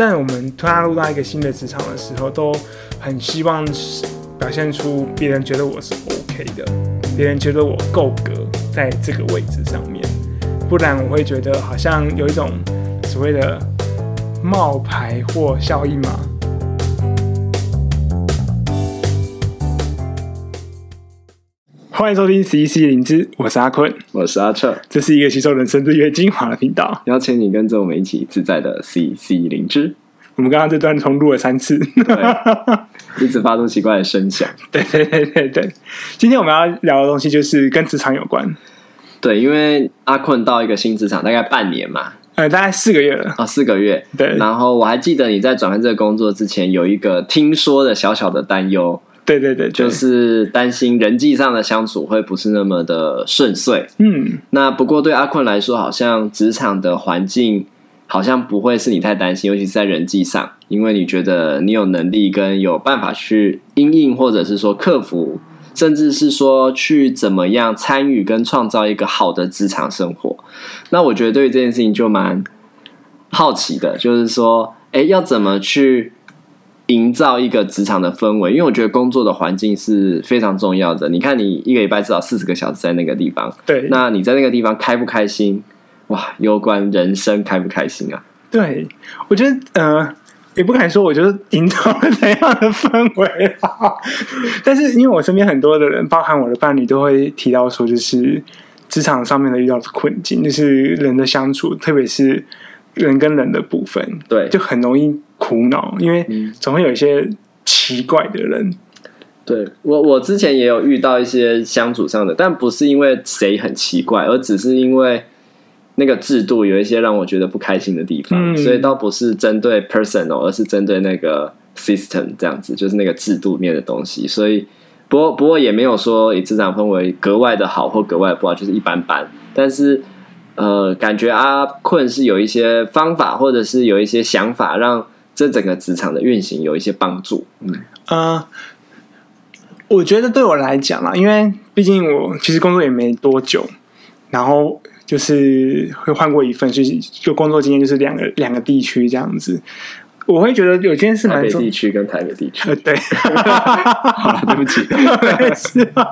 在我们踏入到一个新的职场的时候，都很希望表现出别人觉得我是 OK 的，别人觉得我够格在这个位置上面，不然我会觉得好像有一种所谓的冒牌货效应嘛。欢迎收听 CC 灵芝，我是阿坤，我是阿彻，这是一个吸收人生日月精华的频道，邀请你跟着我们一起自在的 CC 灵芝。我们刚刚这段重录了三次，一直发出奇怪的声响。对对对对对，今天我们要聊的东西就是跟职场有关。对，因为阿坤到一个新职场大概半年嘛，呃，大概四个月了啊，哦，四个月。对，然后我还记得你在转换这个工作之前，有一个听说的小小的担忧。对对对，就是担心人际上的相处会不是那么的顺遂。嗯，那不过对阿坤来说，好像职场的环境好像不会是你太担心，尤其是在人际上，因为你觉得你有能力跟有办法去因应，或者是说克服，甚至是说去怎么样参与跟创造一个好的职场生活。那我觉得对于这件事情就蛮好奇的，就是说，哎，要怎么去？营造一个职场的氛围，因为我觉得工作的环境是非常重要的。你看，你一个礼拜至少四十个小时在那个地方，对，那你在那个地方开不开心？哇，有关人生开不开心啊？对，我觉得呃，也不敢说，我觉得营造了怎样的氛围啊。但是因为我身边很多的人，包含我的伴侣，都会提到说，就是职场上面的遇到的困境，就是人的相处，特别是人跟人的部分，对，就很容易。苦恼，因为总会有一些奇怪的人。嗯、对我，我之前也有遇到一些相处上的，但不是因为谁很奇怪，而只是因为那个制度有一些让我觉得不开心的地方，嗯、所以倒不是针对 personal，而是针对那个 system 这样子，就是那个制度面的东西。所以，不过不过也没有说以职场氛围格外的好或格外的不好，就是一般般。但是，呃，感觉阿困是有一些方法，或者是有一些想法让。这整个职场的运行有一些帮助，嗯，呃，我觉得对我来讲啦，因为毕竟我其实工作也没多久，然后就是会换过一份，就是就工作经验就是两个两个地区这样子，我会觉得有件事蛮重，台北地区跟台北地区，呃，对，好了，对不起，是啊，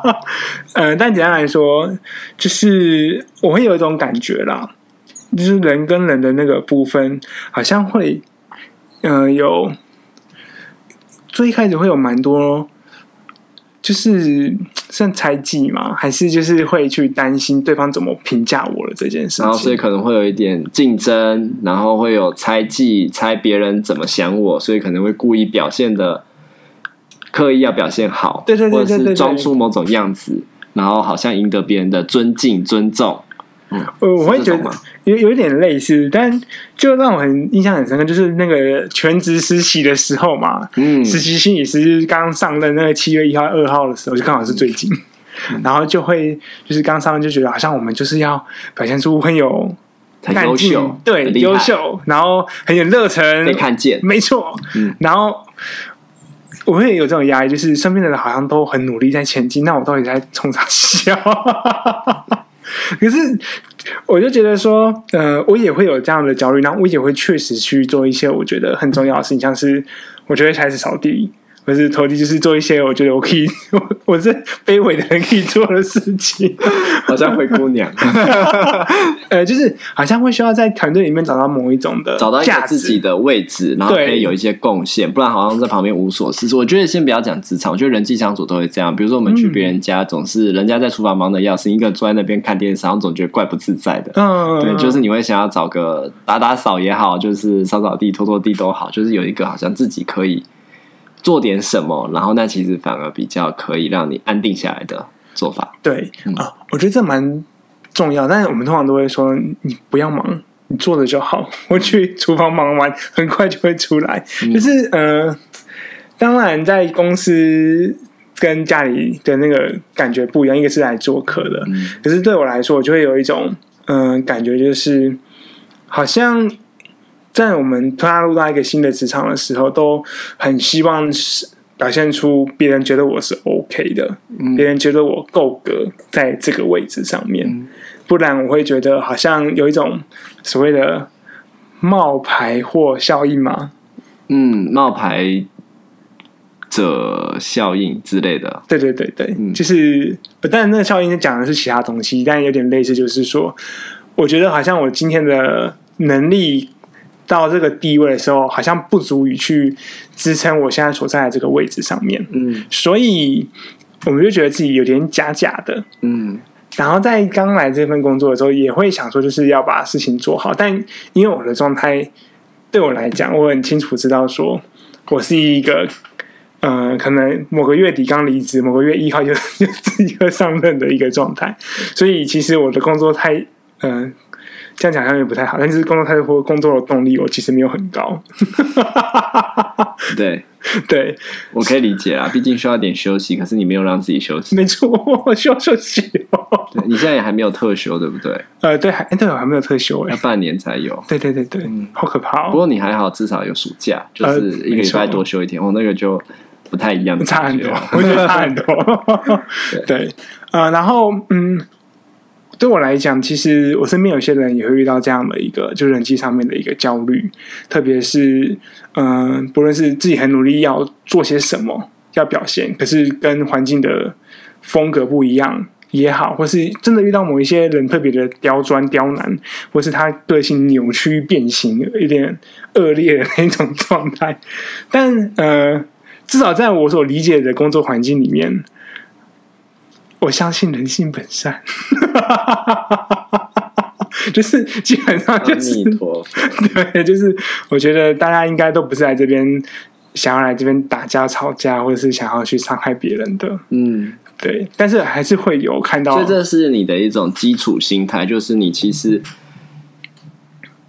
呃，但简单来说，就是我会有一种感觉啦，就是人跟人的那个部分好像会。嗯、呃，有最一开始会有蛮多，就是 算猜忌嘛，还是就是会去担心对方怎么评价我了这件事情，然后所以可能会有一点竞争，然后会有猜忌，猜别人怎么想我，所以可能会故意表现的刻意要表现好，对对对对对，或者是装出某种样子，然后好像赢得别人的尊敬、尊重。嗯，我会觉得有有一点类似，但就让我很印象很深刻，就是那个全职实习的时候嘛，嗯，实习心理师刚上任那个七月一号、二号的时候，就刚好是最近，嗯、然后就会就是刚上任就觉得好像我们就是要表现出很有很优秀，对，优秀，然后很有热忱，被看见，没错，嗯，然后我会有这种压力，就是身边的人好像都很努力在前进，那我到底在冲啥笑？可是，我就觉得说，呃，我也会有这样的焦虑，然后我也会确实去做一些我觉得很重要的事情，像是我觉得开始扫地。可是投机，就是做一些我觉得我可以，我 我是卑微的人可以做的事情，好像灰姑娘，呃，就是好像会需要在团队里面找到某一种的，找到一个自己的位置，然后可以有一些贡献，不然好像在旁边无所事事。我觉得先不要讲职场，我觉得人际相处都会这样。比如说我们去别人家，总是人家在厨房忙的要死，一个坐在那边看电视，然后总觉得怪不自在的。嗯，对，就是你会想要找个打打扫也好，就是扫扫地、拖拖地都好，就是有一个好像自己可以。做点什么，然后那其实反而比较可以让你安定下来的做法。对、嗯、啊，我觉得这蛮重要。但是我们通常都会说，你不要忙，你做的就好。我去厨房忙完，很快就会出来。嗯、就是呃，当然在公司跟家里的那个感觉不一样，一个是来做客的。嗯、可是对我来说，我就会有一种嗯、呃、感觉，就是好像。在我们踏入到一个新的职场的时候，都很希望是表现出别人觉得我是 OK 的，嗯、别人觉得我够格在这个位置上面，嗯、不然我会觉得好像有一种所谓的冒牌货效应吗。嗯，冒牌者效应之类的。对对对对，嗯、就是，但那个效应讲的是其他东西，但有点类似，就是说，我觉得好像我今天的能力到这个地位的时候，好像不足以去支撑我现在所在的这个位置上面。嗯，所以我们就觉得自己有点假假的。嗯。然后在刚来这份工作的时候，也会想说，就是要把事情做好。但因为我的状态，对我来讲，我很清楚知道，说我是一个，呃，可能某个月底刚离职，某个月一号就 就自己会上任的一个状态。所以其实我的工作太，嗯、呃。这样讲好像也不太好，但是工作态度或工作的动力，我其实没有很高。对，对，我可以理解啦，毕竟需要点休息，可是你没有让自己休息。没错，我需要休息哦。对，你现在也还没有特休，对不对？呃，对，还对我还没有特休哎，要半年才有。对对对对，嗯，好可怕哦。不过你还好，至少有暑假，就是一个礼拜多休一天。我那个就不太一样，差很多，我觉得差很多。对，呃，然后嗯。对我来讲，其实我身边有些人也会遇到这样的一个，就人际上面的一个焦虑，特别是，嗯、呃，不论是自己很努力要做些什么，要表现，可是跟环境的风格不一样也好，或是真的遇到某一些人特别的刁钻刁难，或是他个性扭曲变形，有点恶劣的那种状态，但呃，至少在我所理解的工作环境里面。我相信人性本善，就是基本上就是对，就是我觉得大家应该都不是来这边想要来这边打架吵架，或者是想要去伤害别人的。嗯，对，但是还是会有看到，所以这是你的一种基础心态，就是你其实。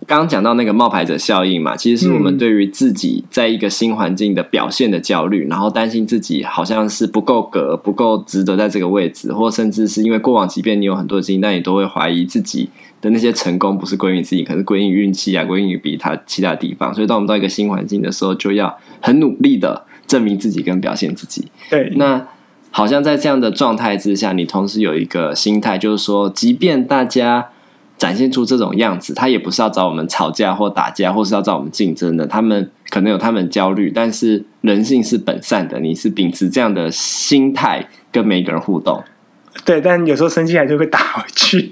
刚刚讲到那个冒牌者效应嘛，其实是我们对于自己在一个新环境的表现的焦虑，嗯、然后担心自己好像是不够格、不够值得在这个位置，或甚至是因为过往，即便你有很多经验，但你都会怀疑自己的那些成功不是归于自己，可是归因于运气啊，归因于比他其他地方。所以，当我们到一个新环境的时候，就要很努力的证明自己跟表现自己。对，那好像在这样的状态之下，你同时有一个心态，就是说，即便大家。展现出这种样子，他也不是要找我们吵架或打架，或是要找我们竞争的。他们可能有他们焦虑，但是人性是本善的。你是秉持这样的心态跟每一个人互动，对。但有时候生气还就会打回去。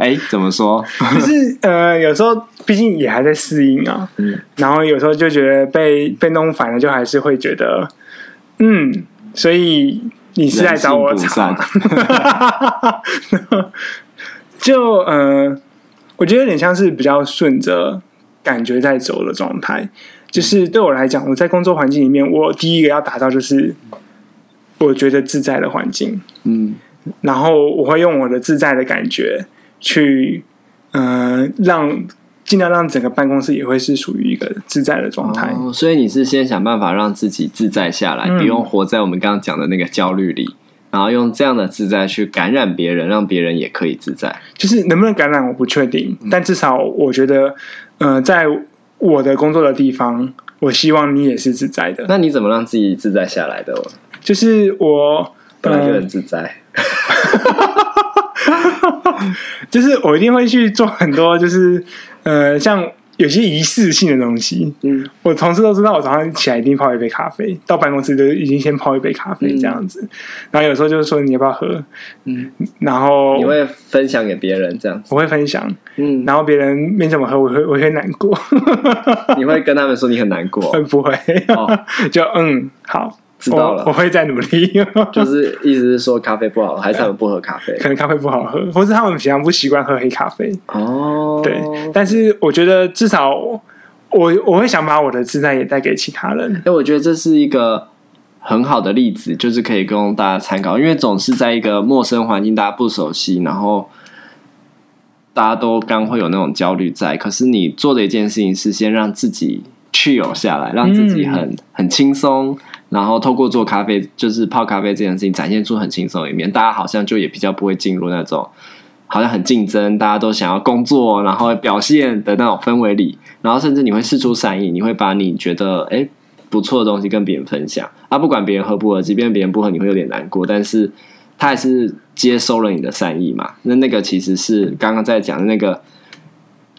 哎，怎么说？就是呃，有时候毕竟也还在适应啊。嗯。然后有时候就觉得被被弄烦了，就还是会觉得，嗯，所以你是来找我吵。就嗯、呃，我觉得有点像是比较顺着感觉在走的状态。就是对我来讲，我在工作环境里面，我第一个要打造就是我觉得自在的环境。嗯，然后我会用我的自在的感觉去，嗯、呃，让尽量让整个办公室也会是属于一个自在的状态。哦，所以你是先想办法让自己自在下来，嗯、不用活在我们刚刚讲的那个焦虑里。然后用这样的自在去感染别人，让别人也可以自在。就是能不能感染，我不确定。但至少我觉得，呃，在我的工作的地方，我希望你也是自在的。那你怎么让自己自在下来的？就是我本来就很自在，就是我一定会去做很多，就是呃，像。有些仪式性的东西，嗯，我同事都知道，我早上起来一定泡一杯咖啡，到办公室就已经先泡一杯咖啡这样子。嗯、然后有时候就是说你要不要喝，嗯，然后你会分享给别人这样子，我会分享，嗯，然后别人没怎么喝，我会我会难过。你会跟他们说你很难过？不会，哦、就嗯好。知道了，我，我会再努力。就是意思是说咖啡不好，还是他们不喝咖啡？可能咖啡不好喝，或是他们平常不习惯喝黑咖啡。哦，对。但是我觉得至少我我会想把我的自在也带给其他人。哎，我觉得这是一个很好的例子，就是可以供大家参考。因为总是在一个陌生环境，大家不熟悉，然后大家都刚会有那种焦虑在。可是你做的一件事情是先让自己去有下来，让自己很、嗯、很轻松。然后透过做咖啡，就是泡咖啡这件事情，展现出很轻松的一面。大家好像就也比较不会进入那种好像很竞争，大家都想要工作，然后表现的那种氛围里。然后甚至你会释出善意，你会把你觉得哎不错的东西跟别人分享啊，不管别人喝不喝，即便别人不喝，你会有点难过，但是他还是接收了你的善意嘛。那那个其实是刚刚在讲的那个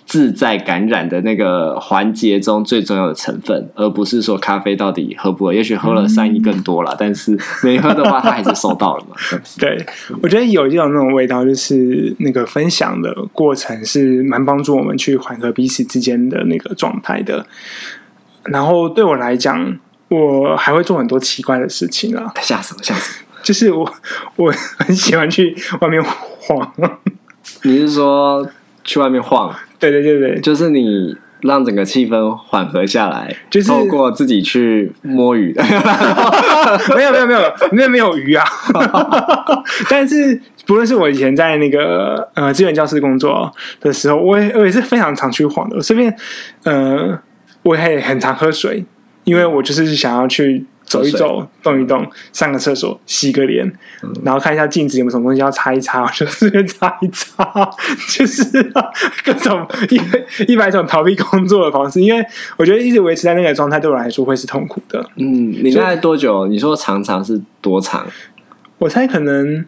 自在感染的那个环节中最重要的成分，而不是说咖啡到底喝不喝。也许喝了善意更多了，嗯、但是没喝的话，他还是收到了嘛。对，我觉得有一种那种味道，就是那个分享的过程是蛮帮助我们去缓和彼此之间的那个状态的。然后对我来讲，我还会做很多奇怪的事情啊！吓死我，吓死我！就是我我很喜欢去外面晃。你是说去外面晃？对对对对，就是你让整个气氛缓和下来，就是透过自己去摸鱼 的。没有没有没有，没有没有鱼啊！但是不论是我以前在那个呃资源教室工作的时候，我也我也是非常常去晃的。我顺便呃，我也很常喝水，因为我就是想要去。走一走，动一动，上个厕所，洗个脸，嗯、然后看一下镜子有没有什么东西要擦一擦，就随便擦一擦，就是各种一一百种逃避工作的方式。因为我觉得一直维持在那个状态，对我来说会是痛苦的。嗯，你大概多久？你说常常是多长？我猜可能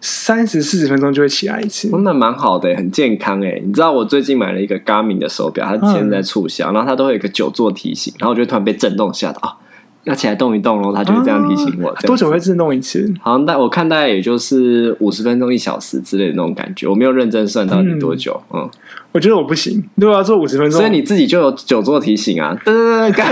三十四十分钟就会起来一次。哦、那蛮好的，很健康哎。你知道我最近买了一个 Garmin 的手表，它现在在促销，嗯、然后它都会有一个久坐提醒，然后我就突然被震动吓到啊。要起来动一动喽，他就会这样提醒我。多久会自动一次？好像大我看大概也就是五十分钟、一小时之类的那种感觉。我没有认真算到底多久。嗯，嗯我觉得我不行，如果要做五十分钟，所以你自己就有久坐提醒啊。对对对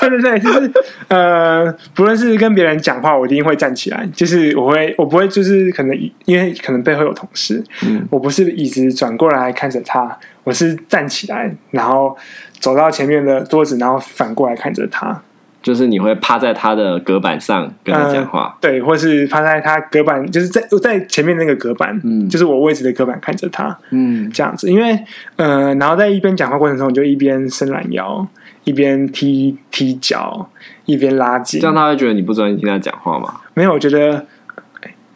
对对对，就是呃，不论是跟别人讲话，我一定会站起来。就是我会，我不会，就是可能因为可能背后有同事，嗯，我不是椅子转过来看着他，我是站起来，然后走到前面的桌子，然后反过来看着他。就是你会趴在他的隔板上跟他讲话，呃，对，或是趴在他隔板，就是在在前面那个隔板，嗯，就是我位置的隔板看着他，嗯，这样子，因为呃，然后在一边讲话过程中，你就一边伸懒腰，一边踢踢脚，一边拉筋，这样他会觉得你不专心听他讲话吗？没有，我觉得。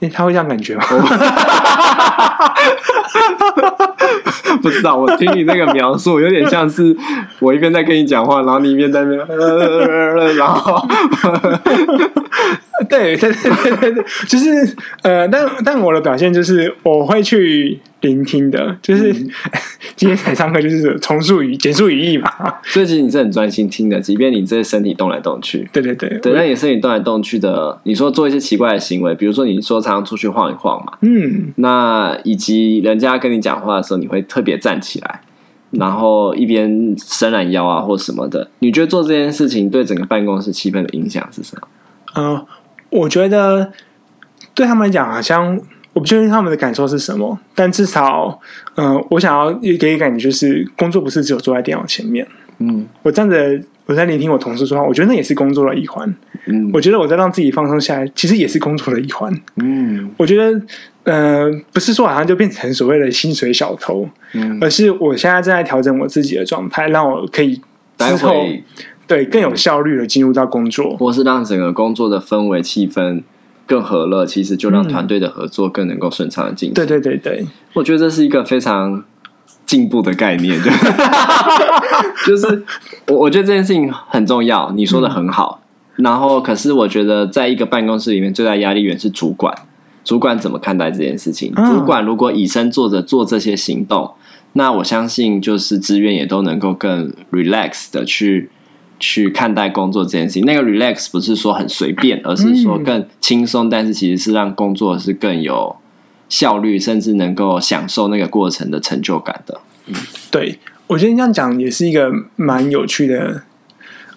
欸、他会这样感觉吗？不知道，我听你那个描述，有点像是我一边在跟你讲话，然后你一边在那边，然后。对对对对对对，就是呃，但但我的表现就是我会去聆听的，就是、嗯、今天才上课就是重述语、简述语义嘛。所以其实你是很专心听的，即便你这身体动来动去。对对对，对，那你身体动来动去的，你说做一些奇怪的行为，比如说你说常常出去晃一晃嘛，嗯，那以及人家跟你讲话的时候，你会特别站起来，然后一边伸懒腰啊或什么的。你觉得做这件事情对整个办公室气氛的影响是什么？嗯、呃。我觉得对他们来讲，好像我不确定他们的感受是什么，但至少，嗯、呃，我想要给一个感觉就是，工作不是只有坐在电脑前面。嗯，我站着，我在聆听我同事说话，我觉得那也是工作的一环。嗯，我觉得我在让自己放松下来，其实也是工作的一环。嗯，我觉得，呃，不是说好像就变成所谓的薪水小偷，嗯，而是我现在正在调整我自己的状态，让我可以之后。对，更有效率的进入到工作，或是让整个工作的氛围气氛更和乐，其实就让团队的合作更能够顺畅的进行。对对对对，我觉得这是一个非常进步的概念，就 就是我我觉得这件事情很重要，你说的很好。嗯、然后，可是我觉得在一个办公室里面，最大压力源是主管。主管怎么看待这件事情？嗯、主管如果以身作则做这些行动，那我相信就是职员也都能够更 relax 的去。去看待工作这件事情，那个 relax 不是说很随便，而是说更轻松，嗯、但是其实是让工作是更有效率，甚至能够享受那个过程的成就感的。嗯，对，我觉得你这样讲也是一个蛮有趣的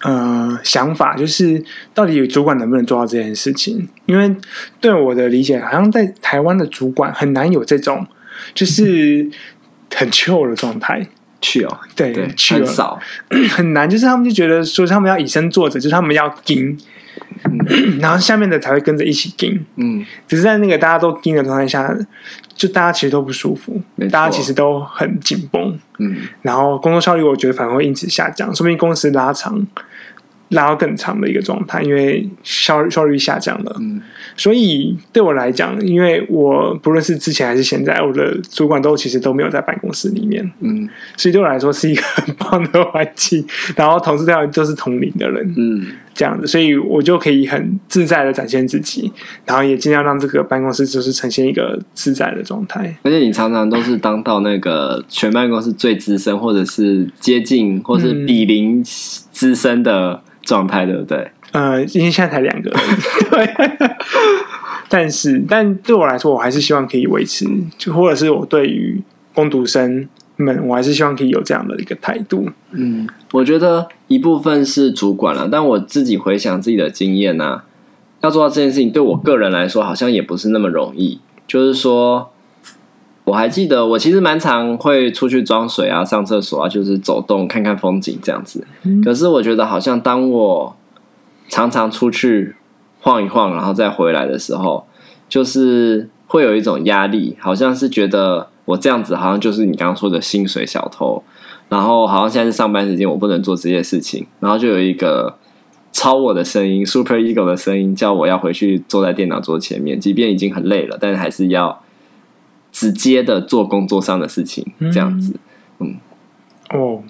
呃想法，就是到底主管能不能做到这件事情？因为对我的理解，好像在台湾的主管很难有这种就是很 chill 的状态。去哦，对，对去很少，很难。就是他们就觉得说，他们要以身作则，就是他们要盯，嗯、然后下面的才会跟着一起盯。嗯，只是在那个大家都盯的状态下，就大家其实都不舒服，大家其实都很紧绷。嗯，然后工作效率我觉得反而会因此下降，说明工时拉长。拉到更长的一个状态，因为效率效率下降了。嗯，所以对我来讲，因为我不论是之前还是现在，我的主管都其实都没有在办公室里面。嗯，所以对我来说是一个很棒的环境。然后同事这样都是同龄的人。嗯，这样子，所以我就可以很自在的展现自己，然后也尽量让这个办公室就是呈现一个自在的状态。而且你常常都是当到那个全办公室最资深，或者是接近，或是比邻资深的状态，对不对？呃，因为现在才两个而已，对。但是，但对我来说，我还是希望可以维持，就或者是我对于攻读生们，我还是希望可以有这样的一个态度。嗯，我觉得一部分是主管了，但我自己回想自己的经验呢、啊，要做到这件事情，对我个人来说，好像也不是那么容易。就是说，我还记得，我其实蛮常会出去装水啊、上厕所啊，就是走动、看看风景这样子。嗯、可是，我觉得好像当我常常出去晃一晃，然后再回来的时候，就是会有一种压力，好像是觉得。我这样子好像就是你刚刚说的薪水小偷，然后好像现在是上班时间，我不能做这些事情，然后就有一个超我的声音，super ego 的声音，叫我要回去坐在电脑桌前面，即便已经很累了，但是还是要直接的做工作上的事情，这样子。嗯，嗯哦，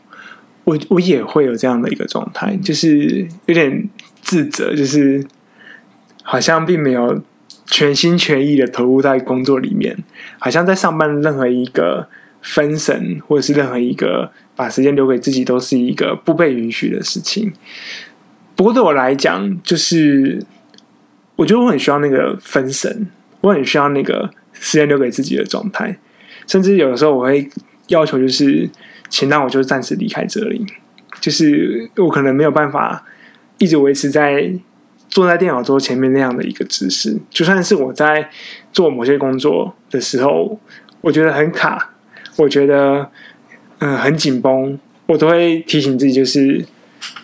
我我也会有这样的一个状态，就是有点自责，就是好像并没有。全心全意的投入在工作里面，好像在上班任何一个分神，或者是任何一个把时间留给自己，都是一个不被允许的事情。不过对我来讲，就是我觉得我很需要那个分神，我很需要那个时间留给自己的状态。甚至有的时候，我会要求就是，请让我就暂时离开这里，就是我可能没有办法一直维持在。坐在电脑桌前面那样的一个姿势，就算是我在做某些工作的时候，我觉得很卡，我觉得嗯、呃、很紧绷，我都会提醒自己，就是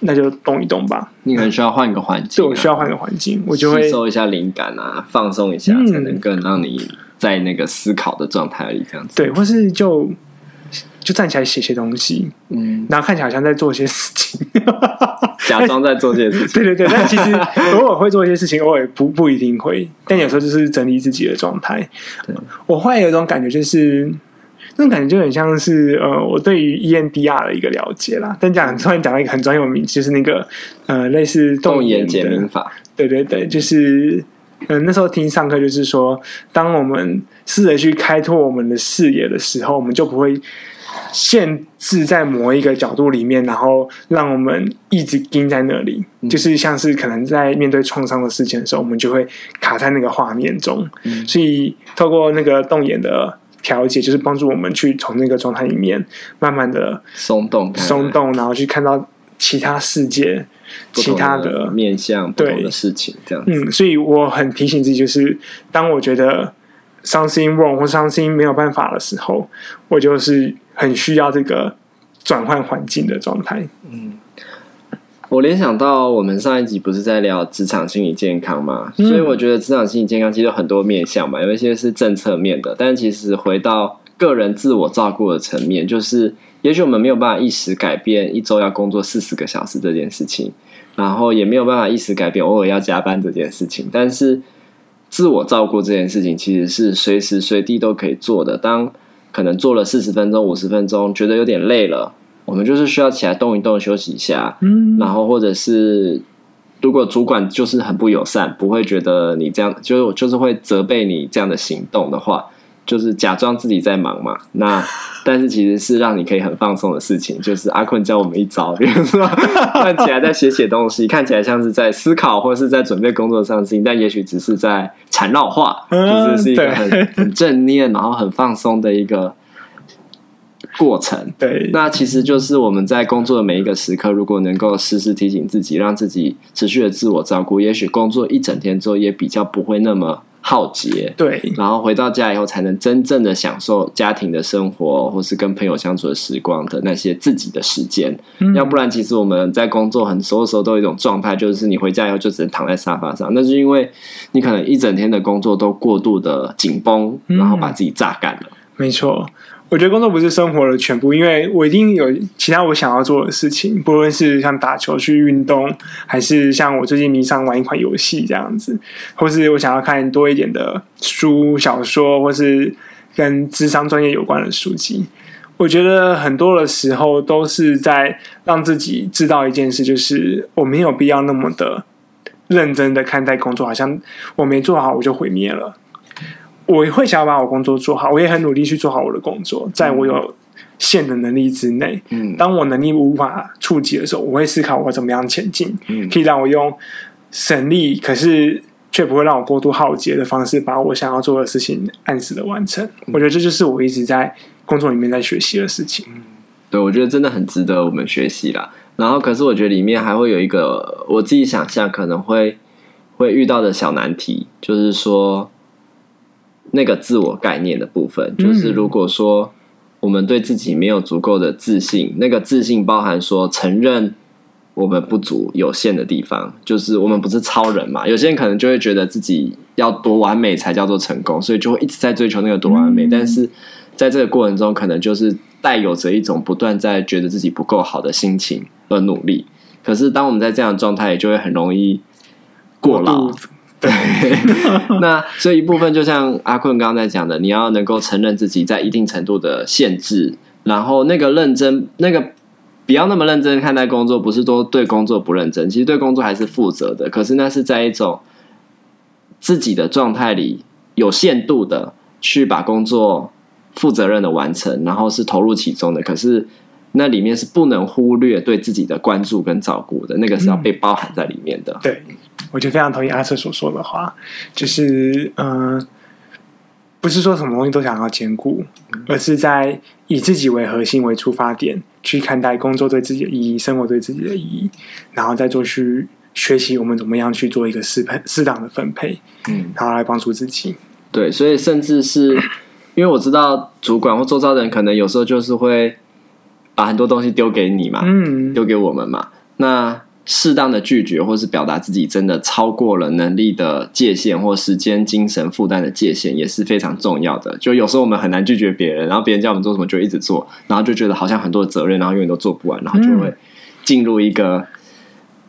那就动一动吧。你可能需要换个环境、啊，对，我需要换个环境，我就会吸收一下灵感啊，放松一下，嗯、才能更让你在那个思考的状态里这样子。对，或是就。就站起来写些东西，嗯，然后看起来好像在做些事情，假装在做这些事情。对对对，但其实偶尔会做一些事情，偶尔不不一定会。但有时候就是整理自己的状态。对我会有一种感觉，就是那种感觉就很像是呃，我对于 EMDR 的一个了解啦。但讲突然讲到一个很专有名词，就是那个呃，类似动眼减敏法。对对对，就是嗯、呃，那时候听上课就是说，当我们试着去开拓我们的视野的时候，我们就不会。限制在某一个角度里面，然后让我们一直盯在那里，嗯、就是像是可能在面对创伤的事情的时候，我们就会卡在那个画面中。嗯、所以透过那个动眼的调节，就是帮助我们去从那个状态里面慢慢的松动、松动，然后去看到其他世界、其他的面向、不同的事情。这样子，嗯，所以我很提醒自己，就是当我觉得伤心、wrong 或伤心没有办法的时候，我就是。很需要这个转换环境的状态。嗯，我联想到我们上一集不是在聊职场心理健康吗？嗯、所以我觉得职场心理健康其实有很多面向嘛，有一些是政策面的，但其实回到个人自我照顾的层面，就是也许我们没有办法一时改变一周要工作四十个小时这件事情，然后也没有办法一时改变偶尔要加班这件事情，但是自我照顾这件事情其实是随时随地都可以做的。当可能做了四十分钟、五十分钟，觉得有点累了，我们就是需要起来动一动、休息一下。嗯，然后或者是如果主管就是很不友善，不会觉得你这样，就就是会责备你这样的行动的话。就是假装自己在忙嘛，那 但是其实是让你可以很放松的事情。就是阿坤教我们一招，比如说 看起来在写写东西，看起来像是在思考或者是在准备工作上的事情，但也许只是在缠绕话，就是是一个很很正念，然后很放松的一个过程。对，那其实就是我们在工作的每一个时刻，如果能够时时提醒自己，让自己持续的自我照顾，也许工作一整天之后也比较不会那么。浩劫，对，然后回到家以后，才能真正的享受家庭的生活，或是跟朋友相处的时光的那些自己的时间。嗯、要不然，其实我们在工作很多时候都有一种状态，就是你回家以后就只能躺在沙发上，那是因为你可能一整天的工作都过度的紧绷，然后把自己榨干了。嗯、没错。我觉得工作不是生活的全部，因为我一定有其他我想要做的事情，不论是像打球去运动，还是像我最近迷上玩一款游戏这样子，或是我想要看多一点的书、小说，或是跟智商专业有关的书籍。我觉得很多的时候都是在让自己知道一件事，就是我没有必要那么的认真的看待工作，好像我没做好我就毁灭了。我会想要把我工作做好，我也很努力去做好我的工作，在我有限的能力之内。嗯，当我能力无法触及的时候，我会思考我怎么样前进，嗯，可以让我用省力，可是却不会让我过度耗竭的方式，把我想要做的事情按时的完成。我觉得这就是我一直在工作里面在学习的事情。对，我觉得真的很值得我们学习啦。然后，可是我觉得里面还会有一个我自己想象可能会会遇到的小难题，就是说。那个自我概念的部分，就是如果说我们对自己没有足够的自信，那个自信包含说承认我们不足、有限的地方，就是我们不是超人嘛。有些人可能就会觉得自己要多完美才叫做成功，所以就会一直在追求那个多完美。但是在这个过程中，可能就是带有着一种不断在觉得自己不够好的心情而努力。可是当我们在这样的状态，也就会很容易过劳。对，那所以一部分就像阿坤刚刚在讲的，你要能够承认自己在一定程度的限制，然后那个认真，那个不要那么认真看待工作，不是说对工作不认真，其实对工作还是负责的。可是那是在一种自己的状态里，有限度的去把工作负责任的完成，然后是投入其中的。可是那里面是不能忽略对自己的关注跟照顾的，那个是要被包含在里面的。嗯、对。我就非常同意阿瑟所说的话，就是嗯、呃，不是说什么东西都想要兼顾，而是在以自己为核心为出发点去看待工作对自己的意义，生活对自己的意义，然后再做去学习我们怎么样去做一个适配适当的分配，嗯，然后来帮助自己。对，所以甚至是因为我知道主管或周遭的人可能有时候就是会把很多东西丢给你嘛，嗯，丢给我们嘛，那。适当的拒绝，或是表达自己真的超过了能力的界限，或时间、精神负担的界限，也是非常重要的。就有时候我们很难拒绝别人，然后别人叫我们做什么就一直做，然后就觉得好像很多责任，然后永远都做不完，然后就会进入一个、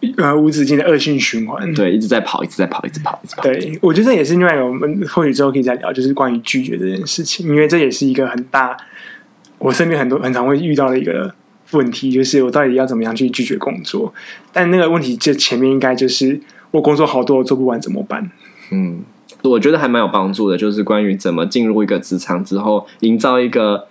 嗯、呃无止境的恶性循环。对，一直在跑，一直在跑，一直跑，一直跑。对，我觉得这也是另外一个，我们或许之后可以再聊，就是关于拒绝这件事情，因为这也是一个很大，我身边很多很常会遇到的一个。问题就是我到底要怎么样去拒绝工作？但那个问题，这前面应该就是我工作好多，我做不完怎么办？嗯，我觉得还蛮有帮助的，就是关于怎么进入一个职场之后，营造一个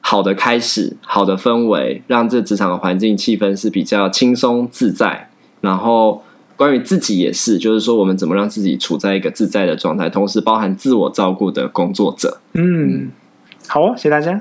好的开始、好的氛围，让这职场的环境气氛是比较轻松自在。然后关于自己也是，就是说我们怎么让自己处在一个自在的状态，同时包含自我照顾的工作者。嗯，好哦，谢谢大家。